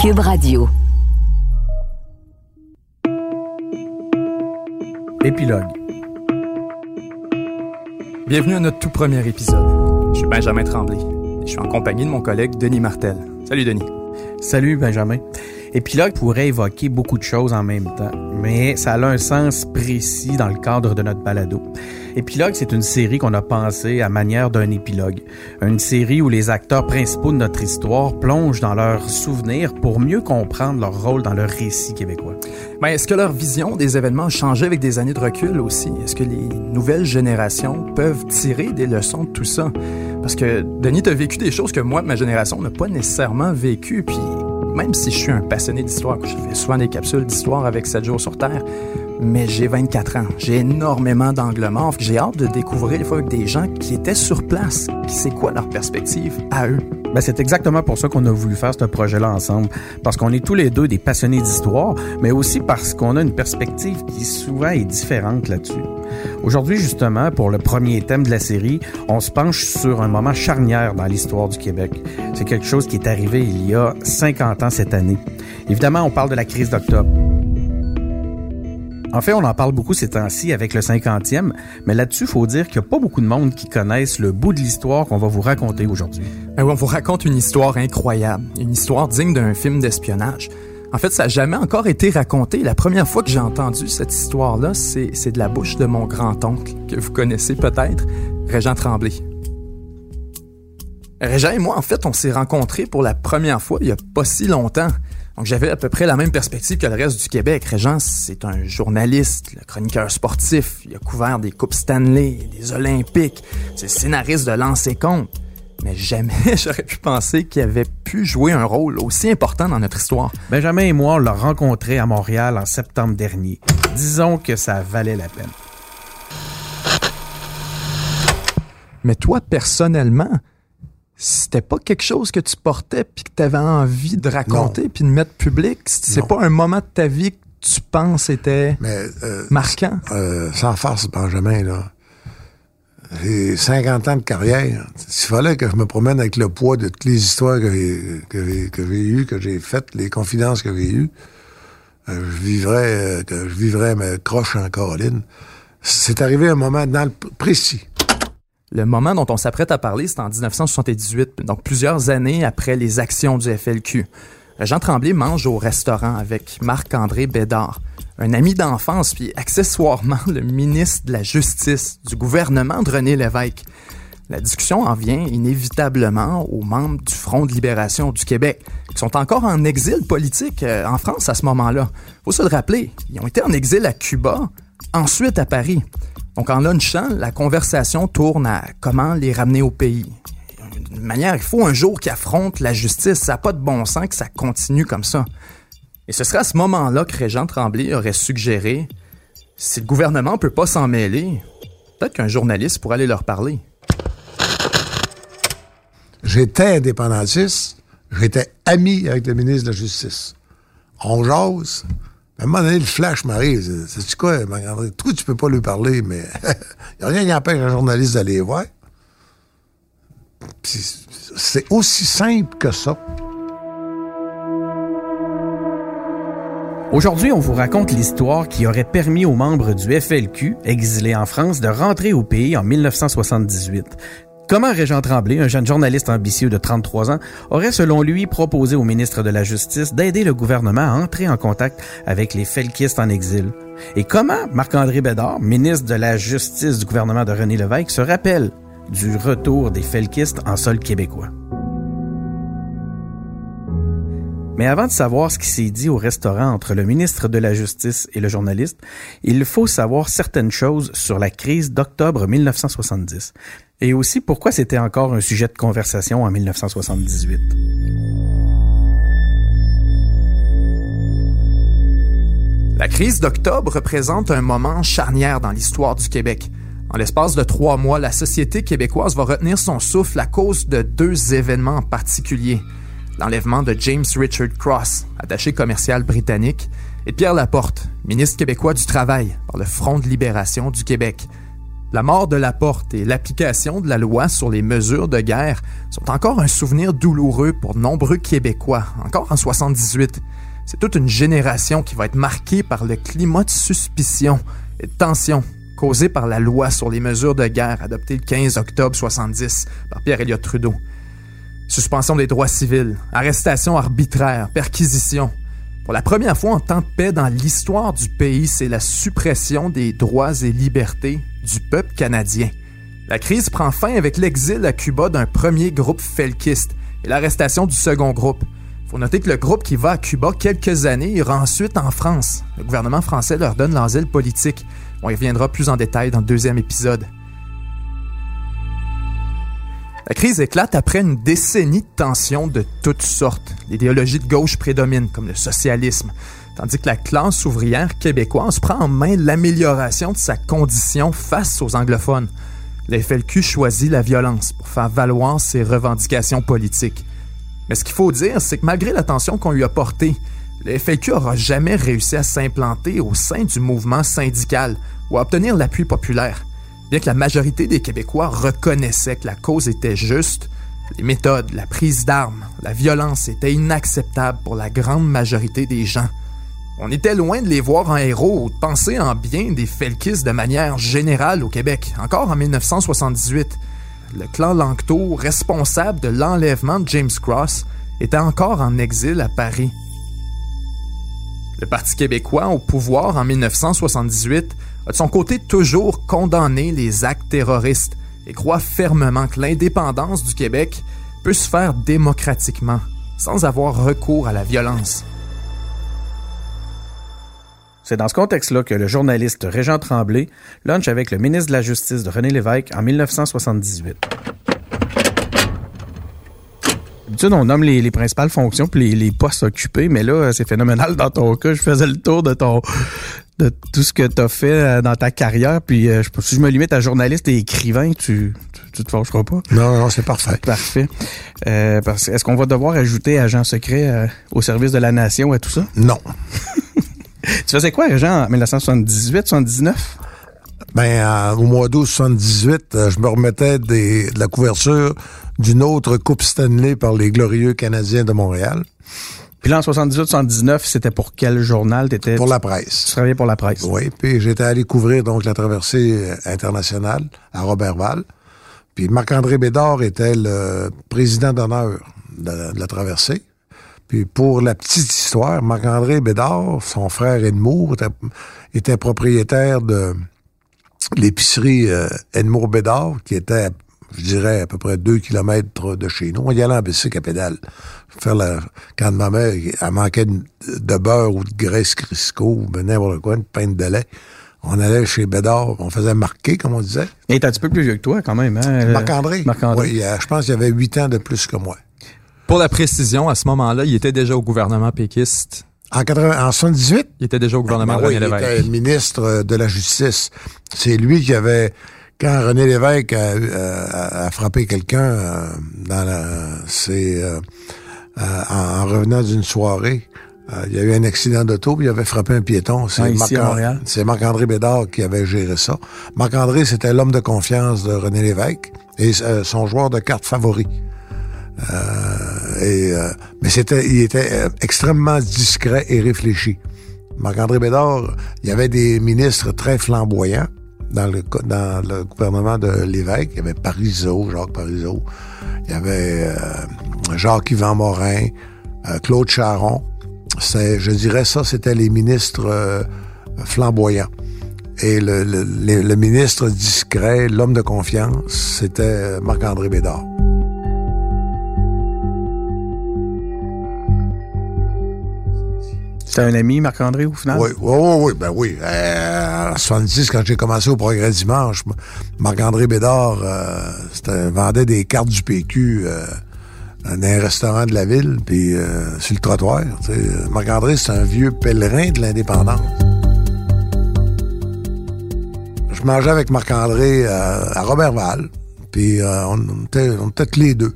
Cube Radio. Épilogue. Bienvenue à notre tout premier épisode. Je suis Benjamin Tremblay. Je suis en compagnie de mon collègue Denis Martel. Salut Denis. Salut Benjamin. Épilogue pourrait évoquer beaucoup de choses en même temps, mais ça a un sens précis dans le cadre de notre balado. Épilogue, c'est une série qu'on a pensée à manière d'un épilogue. Une série où les acteurs principaux de notre histoire plongent dans leurs souvenirs pour mieux comprendre leur rôle dans leur récit québécois. Mais est-ce que leur vision des événements a changé avec des années de recul aussi? Est-ce que les nouvelles générations peuvent tirer des leçons de tout ça? Parce que Denis, a vécu des choses que moi, ma génération, n'a pas nécessairement vécues, puis même si je suis un passionné d'histoire, je fais souvent des capsules d'histoire avec 7 jours sur Terre, mais j'ai 24 ans. J'ai énormément d'angles morts. J'ai hâte de découvrir des fois avec des gens qui étaient sur place, c'est quoi leur perspective à eux. Ben, c'est exactement pour ça qu'on a voulu faire ce projet-là ensemble. Parce qu'on est tous les deux des passionnés d'histoire, mais aussi parce qu'on a une perspective qui souvent est différente là-dessus. Aujourd'hui, justement, pour le premier thème de la série, on se penche sur un moment charnière dans l'histoire du Québec. C'est quelque chose qui est arrivé il y a 50 ans cette année. Évidemment, on parle de la crise d'octobre. En fait, on en parle beaucoup ces temps-ci avec le 50e, mais là-dessus, faut dire qu'il n'y a pas beaucoup de monde qui connaissent le bout de l'histoire qu'on va vous raconter aujourd'hui. Ben on vous raconte une histoire incroyable, une histoire digne d'un film d'espionnage. En fait, ça n'a jamais encore été raconté. La première fois que j'ai entendu cette histoire-là, c'est de la bouche de mon grand-oncle, que vous connaissez peut-être, Régent Tremblay. Régent et moi, en fait, on s'est rencontrés pour la première fois il y a pas si longtemps. Donc j'avais à peu près la même perspective que le reste du Québec. Régent, c'est un journaliste, le chroniqueur sportif. Il a couvert des Coupes Stanley, des Olympiques. C'est le scénariste de Lancer Compte. Mais jamais j'aurais pu penser qu'il avait pu jouer un rôle aussi important dans notre histoire. Benjamin et moi, on l'a rencontré à Montréal en septembre dernier. Disons que ça valait la peine. Mais toi, personnellement, c'était pas quelque chose que tu portais puis que tu avais envie de raconter puis de mettre public? C'est pas un moment de ta vie que tu penses était euh, marquant? Euh, sans farce, Benjamin, là. J'ai 50 ans de carrière. S'il fallait que je me promène avec le poids de toutes les histoires que j'ai, eues, que j'ai faites, les confidences que j'ai eues, euh, je vivrais, que je vivrais ma croche en Caroline. C'est arrivé un moment dans le précis. Le moment dont on s'apprête à parler, c'est en 1978, donc plusieurs années après les actions du FLQ. Jean Tremblay mange au restaurant avec Marc-André Bédard, un ami d'enfance, puis accessoirement le ministre de la Justice du gouvernement de René Lévesque. La discussion en vient inévitablement aux membres du Front de libération du Québec, qui sont encore en exil politique euh, en France à ce moment-là. Faut se le rappeler, ils ont été en exil à Cuba, ensuite à Paris. Donc en lunchant, la conversation tourne à comment les ramener au pays d'une manière, il faut un jour qu'ils affrontent la justice. Ça n'a pas de bon sens que ça continue comme ça. Et ce serait à ce moment-là que Régent Tremblay aurait suggéré si le gouvernement ne peut pas s'en mêler, peut-être qu'un journaliste pourrait aller leur parler. J'étais indépendantiste, j'étais ami avec le ministre de la Justice. On jase. À un moment donné, le flash m'arrive. C'est quoi, Toi, tu peux pas lui parler, mais il n'y a rien qui empêche un journaliste d'aller voir. C'est aussi simple que ça. Aujourd'hui, on vous raconte l'histoire qui aurait permis aux membres du FLQ, exilés en France, de rentrer au pays en 1978. Comment Régent Tremblay, un jeune journaliste ambitieux de 33 ans, aurait selon lui proposé au ministre de la Justice d'aider le gouvernement à entrer en contact avec les felkistes en exil? Et comment Marc-André Bédard, ministre de la Justice du gouvernement de René Lévesque, se rappelle du retour des felkistes en sol québécois? Mais avant de savoir ce qui s'est dit au restaurant entre le ministre de la Justice et le journaliste, il faut savoir certaines choses sur la crise d'octobre 1970 et aussi pourquoi c'était encore un sujet de conversation en 1978. La crise d'octobre représente un moment charnière dans l'histoire du Québec. En l'espace de trois mois, la société québécoise va retenir son souffle à cause de deux événements en particulier. L'enlèvement de James Richard Cross, attaché commercial britannique, et Pierre Laporte, ministre québécois du Travail par le Front de libération du Québec. La mort de Laporte et l'application de la loi sur les mesures de guerre sont encore un souvenir douloureux pour nombreux Québécois, encore en 78. C'est toute une génération qui va être marquée par le climat de suspicion et de tension causé par la loi sur les mesures de guerre adoptée le 15 octobre 70 par Pierre Elliott Trudeau. Suspension des droits civils, arrestation arbitraire, perquisition, pour la première fois en temps de paix dans l'histoire du pays, c'est la suppression des droits et libertés du peuple canadien. La crise prend fin avec l'exil à Cuba d'un premier groupe felkiste et l'arrestation du second groupe. Faut noter que le groupe qui va à Cuba quelques années ira ensuite en France. Le gouvernement français leur donne l'asile politique. On y reviendra plus en détail dans le deuxième épisode. La crise éclate après une décennie de tensions de toutes sortes. L'idéologie de gauche prédomine, comme le socialisme, tandis que la classe ouvrière québécoise prend en main l'amélioration de sa condition face aux anglophones. Le FLQ choisit la violence pour faire valoir ses revendications politiques. Mais ce qu'il faut dire, c'est que malgré l'attention qu'on lui a portée, le FLQ jamais réussi à s'implanter au sein du mouvement syndical ou à obtenir l'appui populaire. Bien que la majorité des Québécois reconnaissaient que la cause était juste, les méthodes, la prise d'armes, la violence étaient inacceptables pour la grande majorité des gens. On était loin de les voir en héros ou de penser en bien des Felkis de manière générale au Québec, encore en 1978. Le clan Langto, responsable de l'enlèvement de James Cross, était encore en exil à Paris. Le Parti québécois au pouvoir en 1978 a de son côté toujours condamné les actes terroristes et croit fermement que l'indépendance du Québec peut se faire démocratiquement, sans avoir recours à la violence. C'est dans ce contexte-là que le journaliste Régent Tremblay lunch avec le ministre de la Justice de René Lévesque en 1978. D'habitude, on nomme les, principales fonctions puis les, les, postes occupés, mais là, c'est phénoménal dans ton cas. Je faisais le tour de ton de tout ce que tu as fait euh, dans ta carrière. Puis euh, si je me limite à journaliste et écrivain, tu, tu, te fâcheras pas. Non, non, c'est parfait. Parfait. Euh, Est-ce qu'on va devoir ajouter agent secret euh, au service de la nation et tout ça? Non. tu faisais quoi, agent, en 1978, 79? Ben, au mois d'août 78, je me remettais des, de la couverture d'une autre Coupe Stanley par les glorieux Canadiens de Montréal. Puis là, en 78-79, c'était pour quel journal? T'étais? Pour la presse. Tu travaillais pour la presse. Oui, puis j'étais allé couvrir donc la traversée euh, internationale à Robertval. Puis Marc-André Bédard était le président d'honneur de, la traversée. Puis pour la petite histoire, Marc-André Bédard, son frère Edmour, était, propriétaire de l'épicerie euh, Edmour Bédard, qui était, je dirais, à peu près deux kilomètres de chez nous. On y allait en bicycle à pédale faire la, quand ma mère, elle manquait de, beurre ou de graisse Crisco ou ben n'importe quoi, une pinte de lait. On allait chez Bédard, on faisait marquer, comme on disait. Il est un petit peu plus vieux que toi, quand même, hein? Marc-André. Marc-André. Oui, je pense qu'il avait huit ans de plus que moi. Pour la précision, à ce moment-là, il était déjà au gouvernement péquiste. En, 80, en 78? Il était déjà au gouvernement ben, de René Lévesque. Il était ministre de la Justice. C'est lui qui avait quand René Lévesque a, frappé quelqu'un euh, dans la, c'est euh, euh, en, revenant d'une soirée. Euh, il y a eu un accident d'auto, il avait frappé un piéton. C'est ah, Marc-André Bédard qui avait géré ça. Marc-André, c'était l'homme de confiance de René Lévesque et euh, son joueur de cartes favori. Et, mais c'était, il était extrêmement discret et réfléchi. Marc-André Bédard, il y avait des ministres très flamboyants dans le, gouvernement de Lévesque. Il y avait Parizeau, Jacques Parizeau. Il y avait euh, Jacques-Yvan Morin, euh, Claude Charon. Je dirais ça, c'était les ministres euh, flamboyants. Et le, le, ministre discret, l'homme de confiance, c'était Marc-André Bédard. C'était un ami, Marc-André, au final? Oui, oui, oui, ben oui. Euh, en 70, quand j'ai commencé au Progrès Dimanche, Marc-André Bédard euh, vendait des cartes du PQ euh, dans un restaurant de la ville, puis sur le trottoir. Marc-André, c'est un vieux pèlerin de l'indépendance. Je mangeais avec Marc-André à Robertval, puis on, était, on était les deux.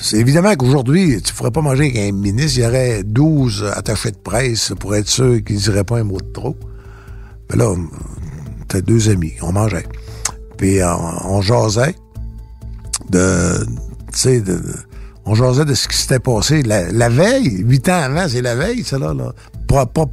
C'est évidemment qu'aujourd'hui, tu ne ferais pas manger avec un ministre, il y aurait 12 attachés de presse pour être sûr qu'il ne dirait pas un mot de trop. Mais là, était deux amis, on mangeait. Puis on, on jasait de, tu sais, de, on jasait de ce qui s'était passé la, veille, huit ans avant, c'est la veille, ça là. là.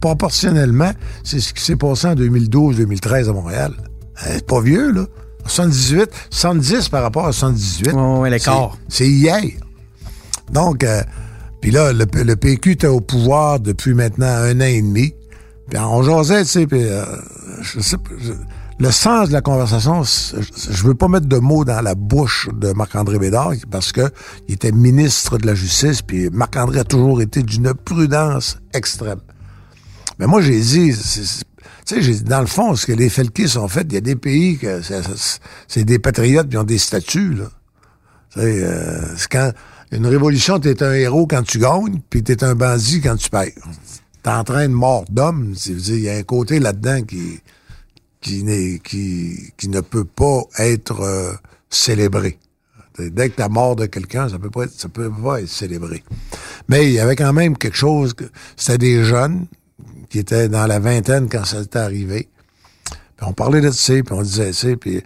proportionnellement, c'est ce qui s'est passé en 2012-2013 à Montréal. Euh, c'est pas vieux, là. 78, 70 par rapport à 78. Oui, l'écart. C'est hier. Donc, euh, puis là, le, PQ était au pouvoir depuis maintenant un an et demi. Puis on jasait, tu sais, puis euh, je sais le sens de la conversation, je veux pas mettre de mots dans la bouche de Marc-André Bédard parce que il était ministre de la Justice, puis Marc-André a toujours été d'une prudence extrême. Mais moi, j'ai dit, tu sais, dans le fond, ce que les Felkis ont fait, il y a des pays que c'est des patriotes qui ont des statuts, là. Euh, c'est quand une révolution, t'es un héros quand tu gagnes, puis t'es un bandit quand tu perds. T'es en train de mort d'homme. Il y a un côté là-dedans qui qui, qui, qui ne peut pas être euh, célébré. Dès que tu mort de quelqu'un, ça peut pas être, ça peut pas être célébré. Mais il y avait quand même quelque chose que c'était des jeunes qui étaient dans la vingtaine quand ça était arrivé. Puis on parlait de ça, puis on disait ça, puis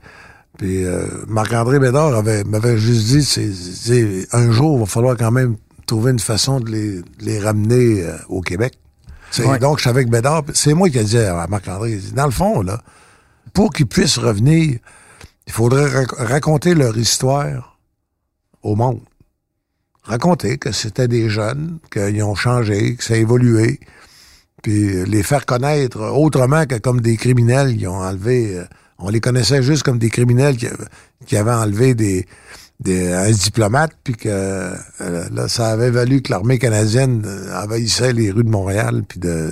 puis euh, Marc-André Bédard avait m'avait juste dit c'est un jour il va falloir quand même trouver une façon de les, les ramener euh, au Québec. Donc je suis avec Bédard, c'est moi qui ai dit à Marc-André dans le fond là, pour qu'ils puissent revenir, il faudrait raconter leur histoire au monde. Raconter que c'était des jeunes, qu'ils ont changé, que ça a évolué, puis les faire connaître autrement que comme des criminels qui ont enlevé... Euh, on les connaissait juste comme des criminels qui, avaient enlevé des, des, un diplomate, puis que euh, là, ça avait valu que l'armée canadienne euh, envahissait les rues de Montréal, puis de,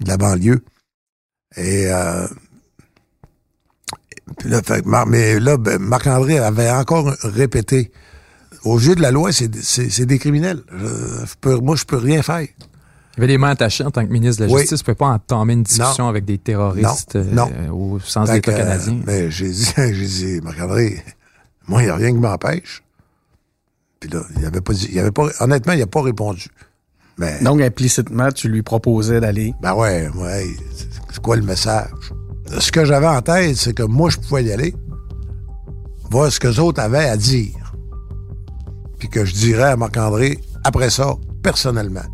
de la banlieue. Et mais là, ben, Marc-André avait encore répété. Au jeu de la loi, c'est des criminels. moi, je peux rien faire. Avait les mains attachées en tant que ministre de la Justice. ne pas entamer une discussion avec des terroristes non. Euh, au sens d'État canadien. Mais ben, j'ai dit, j'ai dit, Marc-André, moi, il n'y a rien qui m'empêche. Puis là, il avait pas dit, il avait pas, honnêtement, il n'a pas répondu. Mais, Donc, implicitement, tu lui proposais d'aller. Ben ouais, ouais. C'est quoi le message? ce que j'avais en tête, c'est que moi, je pouvais y aller, voir ce que les autres avaient à dire. Puis que je dirais à Marc-André, après ça, personnellement.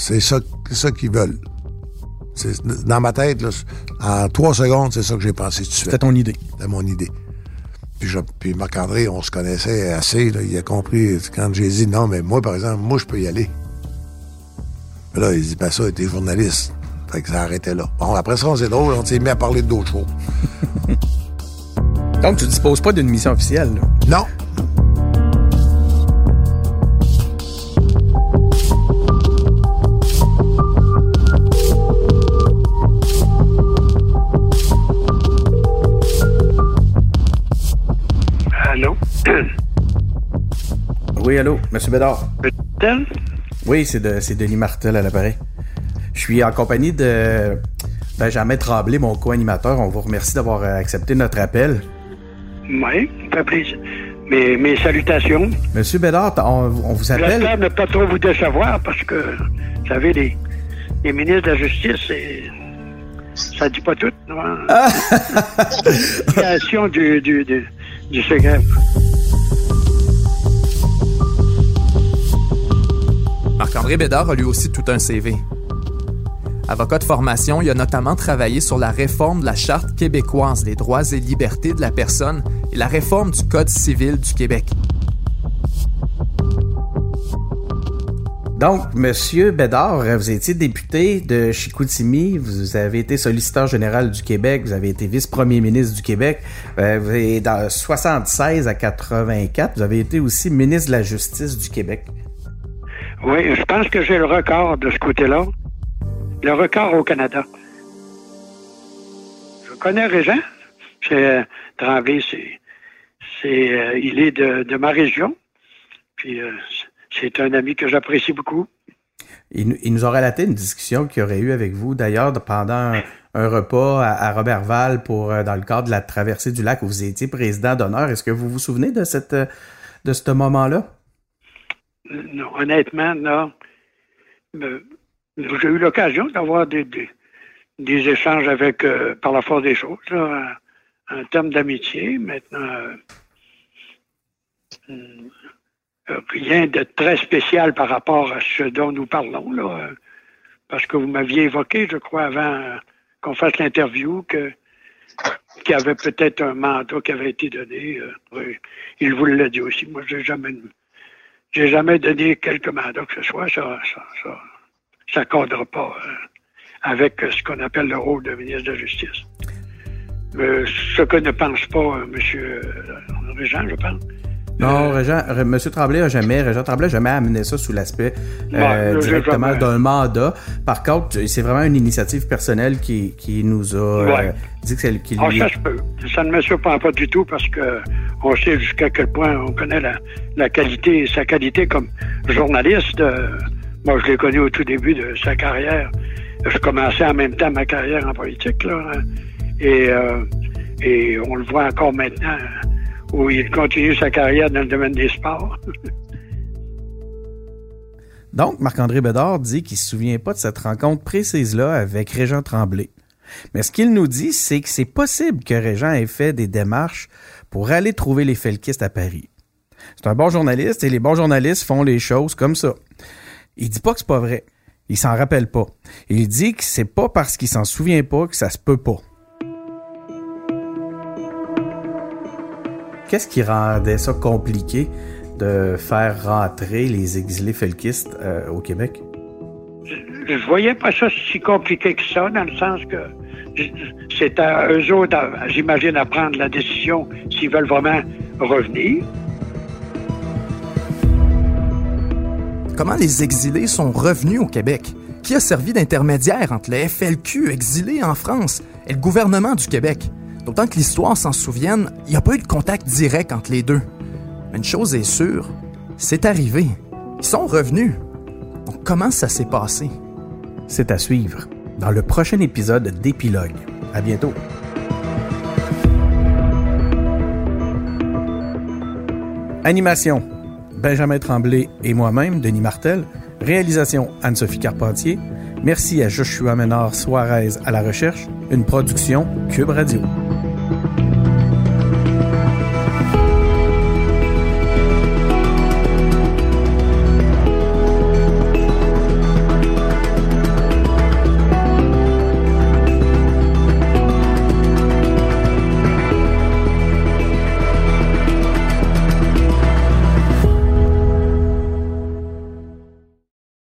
C'est ça, ça qu'ils veulent. Dans ma tête, en trois secondes, c'est ça que j'ai pensé tout de suite. C'était ton idée. C'était mon idée. Puis, puis Marc-André, on se connaissait assez. il a compris quand j'ai dit non, mais moi, par exemple, moi, je peux y aller. là, il dit, ben ça, t'es journaliste. Fait que ça arrêtait là. Bon, après ça, c'est drôle, on s'est mis à parler d'autres choses. Donc, tu disposes pas d'une mission officielle, là? Non. Oui, allô, Monsieur Bédard. Oui, c'est de, Denis Martel à l'appareil. Je suis en compagnie de Benjamin Tremblay, mon co-animateur. On vous remercie d'avoir accepté notre appel. Oui, ça fait plaisir. Mes, mes salutations. Monsieur Bédard, on, vous appelle. J'espère ne pas trop vous décevoir parce que, vous savez, les, les ministres de la Justice, ça dit pas tout. Ah! du, du, du, du secret. Marc-André Bédard a lui aussi tout un CV. Avocat de formation, il a notamment travaillé sur la réforme de la Charte québécoise des droits et libertés de la personne et la réforme du Code civil du Québec. Donc, Monsieur Bédard, vous étiez député de Chicoutimi, vous avez été solliciteur général du Québec, vous avez été vice-premier ministre du Québec, euh, vous avez dans 76 à 84, vous avez été aussi ministre de la Justice du Québec. Oui, je pense que j'ai le record de ce côté-là le record au Canada. Je connais Régent. C'est Tremblay, c'est, c'est, euh, il est de, ma région. Puis euh, c'est un ami que j'apprécie beaucoup. Il, nous a relaté une discussion qu'il aurait eu avec vous, d'ailleurs, pendant un, repas à, Robertval pour euh, dans le cadre de la traversée du lac où vous étiez président d'honneur. Est-ce que vous vous souvenez de cette de ce moment-là? Non, honnêtement, non j'ai eu l'occasion d'avoir des, des échanges avec, euh, par la force des choses, en, termes d'amitié. Maintenant, rien de très spécial par rapport à ce dont nous parlons, là, parce que vous m'aviez évoqué, je crois, avant qu'on fasse l'interview, que qu'il y avait peut-être un mandat qui avait été donné. il vous l'a dit aussi. Moi, j'ai jamais j'ai jamais donné quelque mandat que ce soit. Ça ça, ça, cadre pas euh, avec ce qu'on appelle le rôle de ministre de la Justice. Euh, ce que ne pense pas euh, M. Régent, je pense. Non, Régent, M. Tremblay a jamais, Régent Tremblay a jamais amené ça sous l'aspect directement d'un mandat. Par contre, c'est vraiment une initiative personnelle qui, qui nous a dit que c'est ah, lui... ça, je peux. ça ne me surprend pas du tout parce que on sait jusqu'à quel point on connaît la, la qualité, sa qualité comme journaliste. Moi, je l'ai connu au tout début de sa carrière. Je commençais en même temps ma carrière en politique, là. Et, euh, et on le voit encore maintenant, où il continue sa carrière dans le domaine des sports. Donc, Marc-André Bédard dit qu'il se souvient pas de cette rencontre précise-là avec Régent Tremblay. Mais ce qu'il nous dit, c'est que c'est possible que Régent ait fait des démarches pour aller trouver les felkistes à Paris. C'est un bon journaliste et les bons journalistes font les choses comme ça. Il dit pas que c'est pas vrai. Il s'en rappelle pas. Il dit que c'est pas parce qu'il s'en souvient pas que ça se peut pas. Qu'est-ce qui rendait ça compliqué de faire rentrer les exilés felkistes euh, au Québec? Je, je, voyais pas ça si compliqué que ça, dans le sens que c'est à eux autres, j'imagine, à prendre la décision s'ils veulent vraiment revenir. Comment les exilés sont revenus au Québec? Qui a servi d'intermédiaire entre les FLQ exilés en France et le gouvernement du Québec? D'autant que l'histoire s'en souvienne, il n'y a pas eu de contact direct entre les deux. Mais une chose est sûre, c'est arrivé. Ils sont revenus. Donc comment ça s'est passé? C'est à suivre dans le prochain épisode d'Épilogue. À bientôt. Animation Benjamin Tremblay et moi-même, Denis Martel. Réalisation Anne-Sophie Carpentier. Merci à Joshua Ménard Suarez à la recherche. Une production Cube Radio.